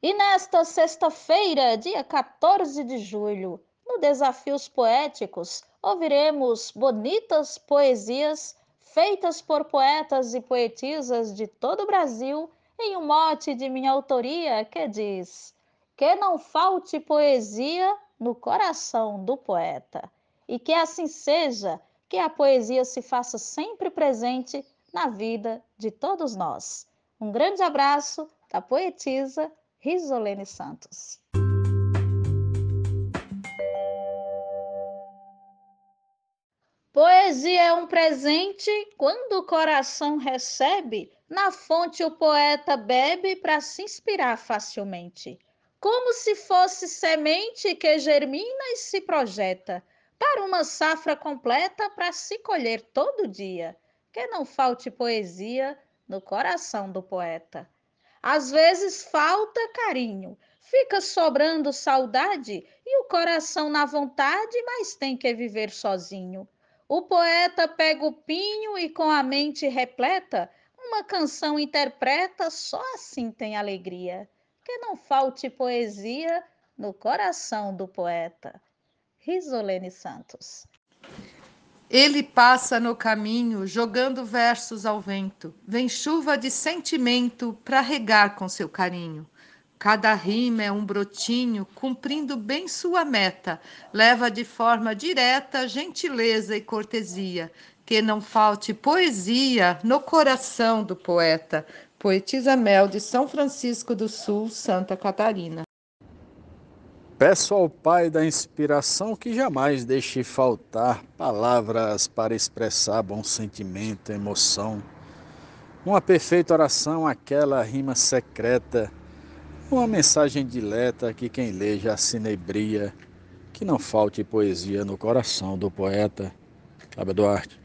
E nesta sexta-feira, dia 14 de julho, no Desafios Poéticos, ouviremos bonitas poesias feitas por poetas e poetisas de todo o Brasil em um mote de minha autoria que diz: Que não falte poesia no coração do poeta. E que assim seja, que a poesia se faça sempre presente na vida de todos nós. Um grande abraço da poetisa Risolene Santos. Poesia é um presente quando o coração recebe, na fonte o poeta bebe para se inspirar facilmente. Como se fosse semente que germina e se projeta para uma safra completa para se colher todo dia. Que não falte poesia no coração do poeta. Às vezes falta carinho, fica sobrando saudade e o coração na vontade, mas tem que viver sozinho. O poeta pega o pinho e com a mente repleta, uma canção interpreta, só assim tem alegria. Que não falte poesia no coração do poeta. Risolene Santos. Ele passa no caminho jogando versos ao vento. Vem chuva de sentimento para regar com seu carinho. Cada rima é um brotinho, cumprindo bem sua meta. Leva de forma direta gentileza e cortesia. Que não falte poesia no coração do poeta. Poetisa Mel de São Francisco do Sul, Santa Catarina. Peço ao Pai da inspiração que jamais deixe faltar palavras para expressar bom sentimento, emoção. Uma perfeita oração, aquela rima secreta, uma mensagem dileta que quem lê já se nebria, que não falte poesia no coração do poeta. Cláudio Duarte.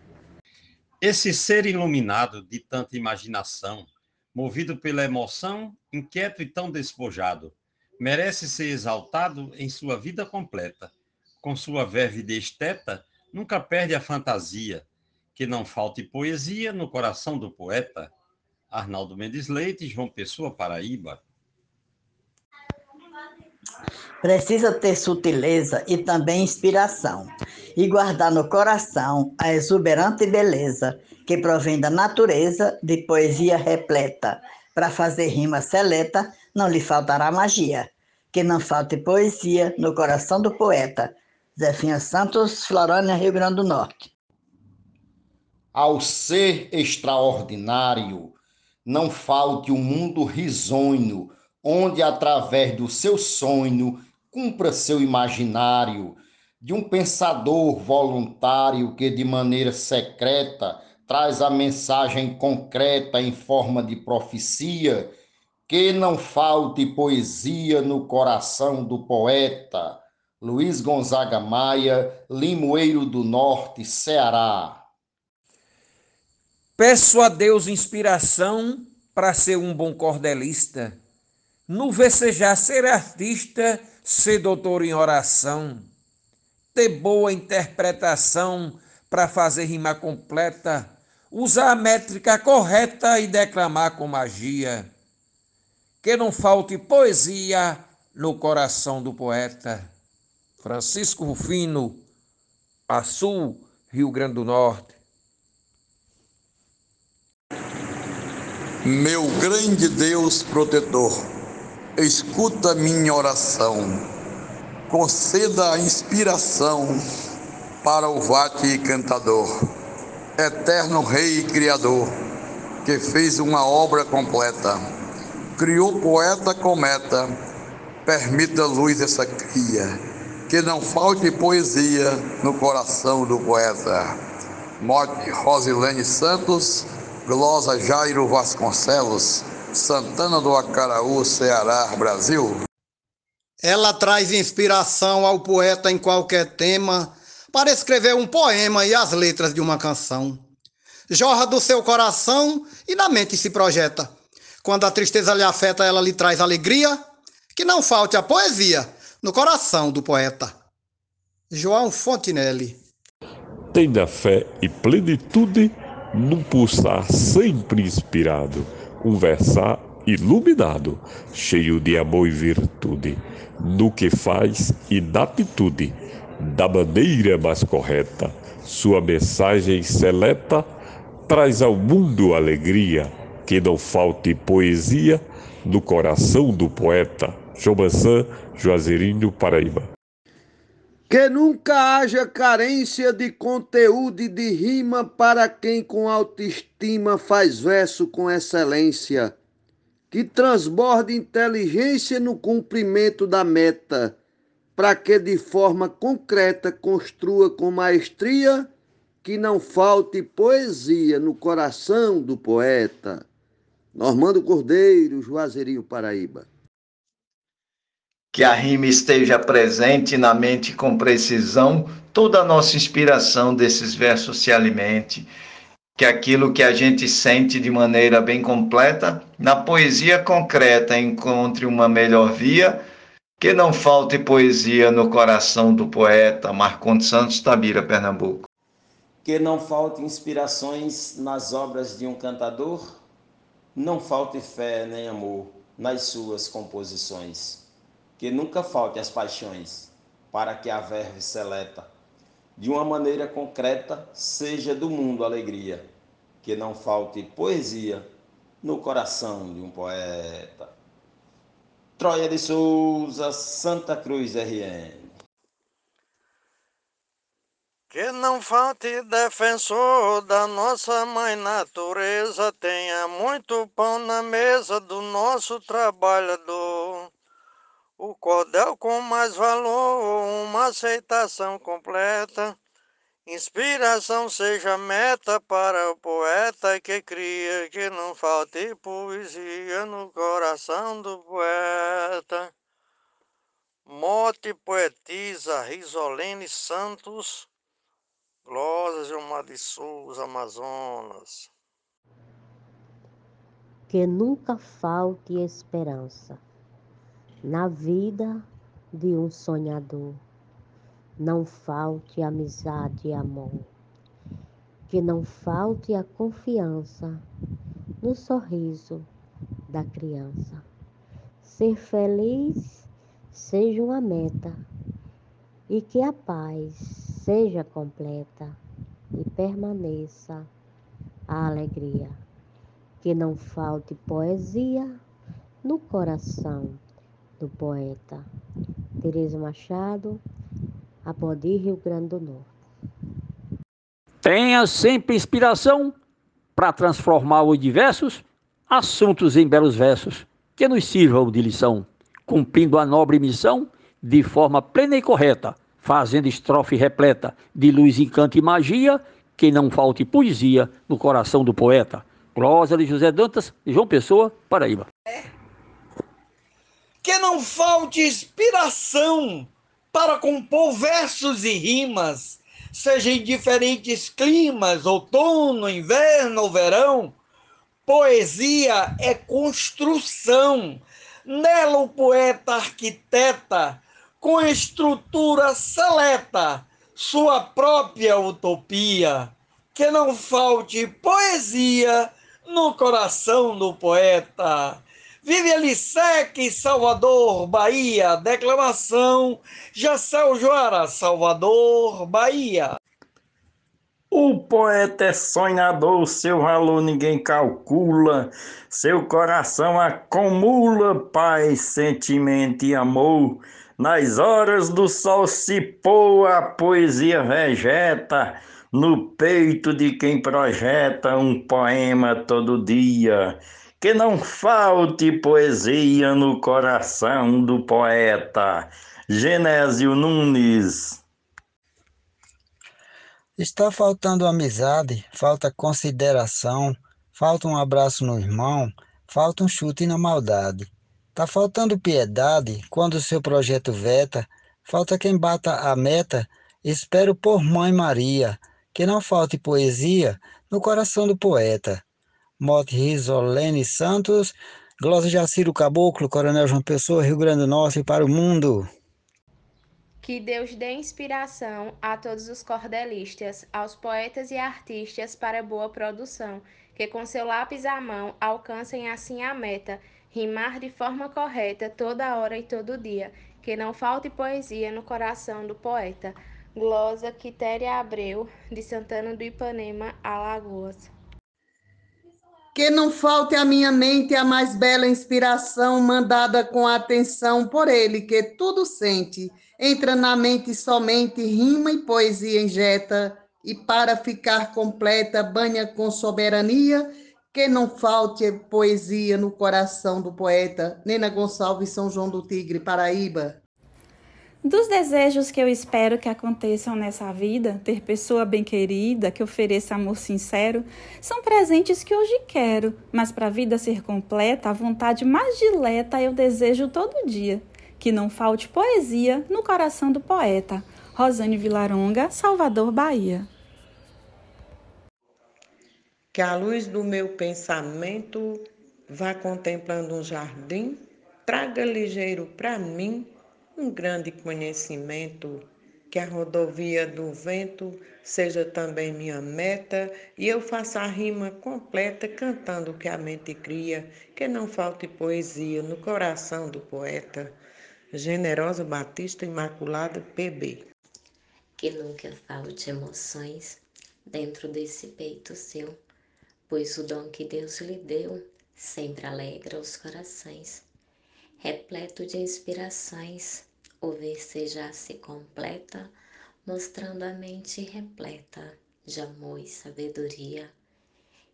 Esse ser iluminado de tanta imaginação, movido pela emoção, inquieto e tão despojado, merece ser exaltado em sua vida completa. Com sua verve de esteta, nunca perde a fantasia, que não falte poesia no coração do poeta. Arnaldo Mendes Leite, João Pessoa, Paraíba. Precisa ter sutileza e também inspiração, e guardar no coração a exuberante beleza que provém da natureza de poesia repleta, para fazer rima seleta, não lhe faltará magia. Que não falte poesia no coração do poeta. Zefinha Santos, Florânia, Rio Grande do Norte. Ao ser extraordinário, não falte um mundo risonho, onde através do seu sonho cumpra seu imaginário, de um pensador voluntário que de maneira secreta traz a mensagem concreta em forma de profecia, que não falte poesia no coração do poeta. Luiz Gonzaga Maia, Limoeiro do Norte, Ceará. Peço a Deus inspiração para ser um bom cordelista. No vecejar ser artista, ser doutor em oração. Ter boa interpretação para fazer rima completa usar a métrica correta e declamar com magia. Que não falte poesia no coração do poeta. Francisco Rufino, Açul, Rio Grande do Norte. Meu grande Deus protetor, escuta minha oração, conceda a inspiração para o vate cantador eterno Rei e Criador, que fez uma obra completa, criou poeta cometa, permita luz essa cria, que não falte poesia no coração do poeta. Morte Rosilene Santos, Glosa Jairo Vasconcelos, Santana do Acaraú, Ceará, Brasil. Ela traz inspiração ao poeta em qualquer tema para escrever um poema e as letras de uma canção. Jorra do seu coração e na mente se projeta. Quando a tristeza lhe afeta, ela lhe traz alegria, que não falte a poesia no coração do poeta. João Fontinelli. Tenha fé e plenitude num pulsar sempre inspirado, conversar iluminado, cheio de amor e virtude, no que faz e na atitude, da maneira mais correta. Sua mensagem seleta traz ao mundo alegria, que não falte poesia no coração do poeta. João Mansan, Juazeirinho, Paraíba. Que nunca haja carência de conteúdo e de rima para quem com autoestima faz verso com excelência. Que transborde inteligência no cumprimento da meta, para que de forma concreta construa com maestria que não falte poesia no coração do poeta. Normando Cordeiro, Juazeirinho, Paraíba. Que a rima esteja presente na mente com precisão, toda a nossa inspiração desses versos se alimente. Que aquilo que a gente sente de maneira bem completa, na poesia concreta encontre uma melhor via. Que não falte poesia no coração do poeta Marcondes Santos Tabira, Pernambuco. Que não falte inspirações nas obras de um cantador, não falte fé nem amor nas suas composições que nunca falte as paixões, para que a verve seleta, de uma maneira concreta, seja do mundo alegria, que não falte poesia no coração de um poeta. Troia de Souza, Santa Cruz RN. Que não falte defensor da nossa mãe natureza, tenha muito pão na mesa do nosso trabalhador. O cordel com mais valor, uma aceitação completa. Inspiração seja meta para o poeta que cria, que não falte poesia no coração do poeta. Mote poetisa Risolene Santos, Glória Gilmar de Souza, Amazonas. Que nunca falte esperança na vida de um sonhador. Não falte amizade e amor, que não falte a confiança no sorriso da criança. Ser feliz seja uma meta e que a paz seja completa e permaneça a alegria. Que não falte poesia no coração do poeta Teresa Machado, Apodi, Rio Grande do Norte. Tenha sempre inspiração para transformar os diversos assuntos em belos versos que nos sirvam de lição, cumprindo a nobre missão de forma plena e correta, fazendo estrofe repleta de luz, encanto e magia, que não falte poesia no coração do poeta. Prosa de José Dantas, João Pessoa, Paraíba. É que não falte inspiração para compor versos e rimas, seja em diferentes climas, outono, inverno ou verão. Poesia é construção, nela o poeta arquiteta, com estrutura seleta, sua própria utopia. Que não falte poesia no coração do poeta. Vive Alissec, Salvador, Bahia. Declamação, Jacel Joara, Salvador, Bahia. O poeta é sonhador, seu valor ninguém calcula, seu coração acumula paz, sentimento e amor. Nas horas do sol se pôr, a poesia vegeta no peito de quem projeta um poema todo dia que não falte poesia no coração do poeta Genésio Nunes. Está faltando amizade, falta consideração, falta um abraço no irmão, falta um chute na maldade. Está faltando piedade quando o seu projeto veta, falta quem bata a meta, espero por Mãe Maria, que não falte poesia no coração do poeta. Mote Risolene Santos, Glosa Jaciro Caboclo, Coronel João Pessoa, Rio Grande do Norte para o mundo. Que Deus dê inspiração a todos os cordelistas, aos poetas e artistas para boa produção, que com seu lápis à mão alcancem assim a meta rimar de forma correta toda hora e todo dia, que não falte poesia no coração do poeta. Glosa Quitéria Abreu, de Santana do Ipanema, Alagoas. Que não falte à minha mente a mais bela inspiração, mandada com atenção por ele, que tudo sente. Entra na mente somente rima e poesia injeta, e para ficar completa, banha com soberania, que não falte poesia no coração do poeta. Nena Gonçalves, São João do Tigre, Paraíba. Dos desejos que eu espero que aconteçam nessa vida, ter pessoa bem querida, que ofereça amor sincero, são presentes que hoje quero, mas para a vida ser completa, a vontade mais dileta eu desejo todo dia. Que não falte poesia no coração do poeta. Rosane Vilaronga, Salvador, Bahia. Que a luz do meu pensamento vá contemplando um jardim, traga ligeiro para mim um grande conhecimento, que a rodovia do vento seja também minha meta e eu faça a rima completa cantando o que a mente cria, que não falte poesia no coração do poeta. Generosa Batista Imaculada PB. Que nunca falte emoções dentro desse peito seu, pois o dom que Deus lhe deu sempre alegra os corações. Repleto de inspirações, o ver-se já se completa, mostrando a mente repleta de amor e sabedoria,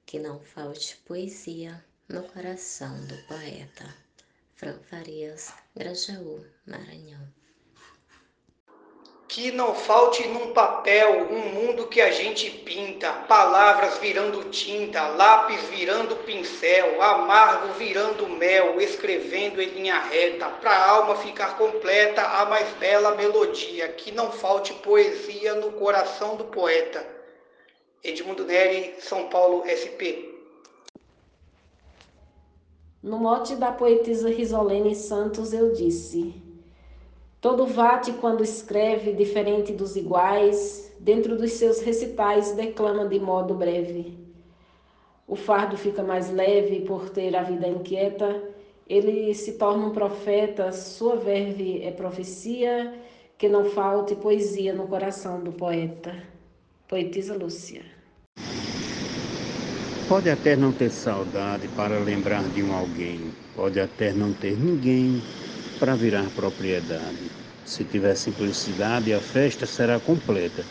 que não falte poesia no coração do poeta. Fran Farias, Grajaú, Maranhão que não falte num papel um mundo que a gente pinta, palavras virando tinta, lápis virando pincel, amargo virando mel, escrevendo em linha reta, para alma ficar completa a mais bela melodia, que não falte poesia no coração do poeta. Edmundo Neri, São Paulo, SP. No mote da poetisa Risolene Santos eu disse: Todo vate, quando escreve diferente dos iguais, dentro dos seus recitais declama de modo breve. O fardo fica mais leve por ter a vida inquieta, ele se torna um profeta, sua verve é profecia, que não falte poesia no coração do poeta. Poetisa Lúcia. Pode até não ter saudade para lembrar de um alguém, pode até não ter ninguém para virar propriedade. Se tiver simplicidade, a festa será completa.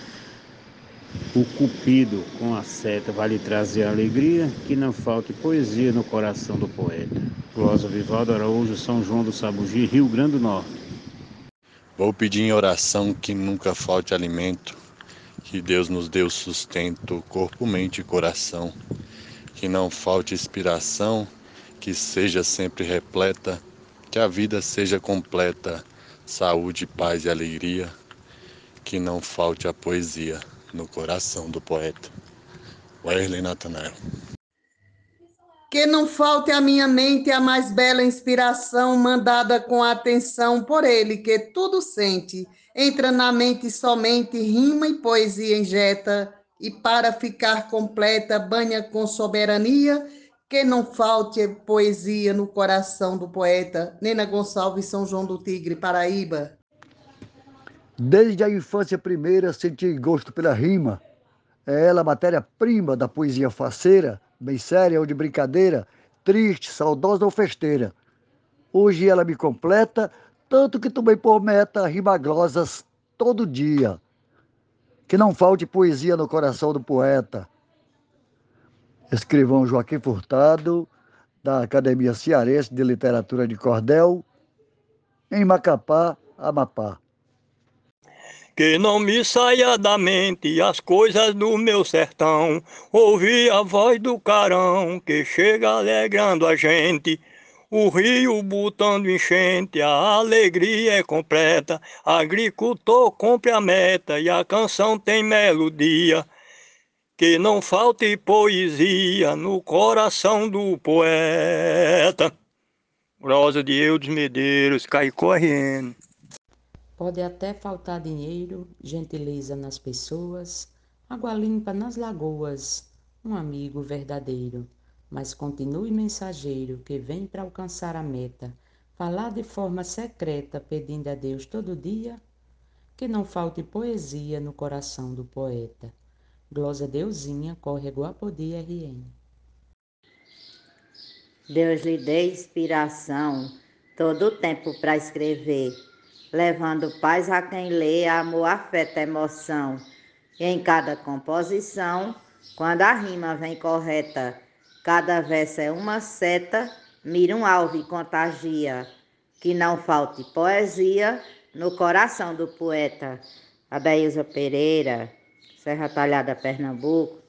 O cupido com a seta vai lhe trazer alegria, que não falte poesia no coração do poeta. Glosa Vivaldo Araújo, São João do Sabugi, Rio Grande do Norte. Vou pedir em oração que nunca falte alimento, que Deus nos dê o sustento, corpo, mente e coração, que não falte inspiração, que seja sempre repleta que a vida seja completa, saúde, paz e alegria, que não falte a poesia no coração do poeta. Wesley Nathanael. Que não falte à minha mente a mais bela inspiração, mandada com atenção por ele, que tudo sente. Entra na mente somente rima e poesia injeta, e para ficar completa, banha com soberania que não falte poesia no coração do poeta Nena Gonçalves, São João do Tigre, Paraíba. Desde a infância primeira senti gosto pela rima. É ela a matéria-prima da poesia faceira, bem séria ou de brincadeira, triste, saudosa ou festeira. Hoje ela me completa, tanto que tomei por meta rimaglosas todo dia. Que não falte poesia no coração do poeta escrivão Joaquim Furtado, da Academia Cearense de Literatura de Cordel, em Macapá, Amapá. Que não me saia da mente as coisas do meu sertão, ouvir a voz do carão que chega alegrando a gente. O rio botando enchente, a alegria é completa. Agricultor compre a meta e a canção tem melodia que não falte poesia no coração do poeta. Rosa de Eudes Medeiros, cai correndo. Pode até faltar dinheiro, gentileza nas pessoas, água limpa nas lagoas, um amigo verdadeiro. mas continue mensageiro que vem para alcançar a meta, falar de forma secreta, pedindo a Deus todo dia que não falte poesia no coração do poeta. Glosa Deusinha, Córrego Apodi RN. Deus lhe dê inspiração todo o tempo para escrever, levando paz a quem lê, amor, afeto, emoção. E em cada composição, quando a rima vem correta, cada verso é uma seta, mira um alvo e contagia, que não falte poesia no coração do poeta. Adailza Pereira, Serra Talhada, Pernambuco,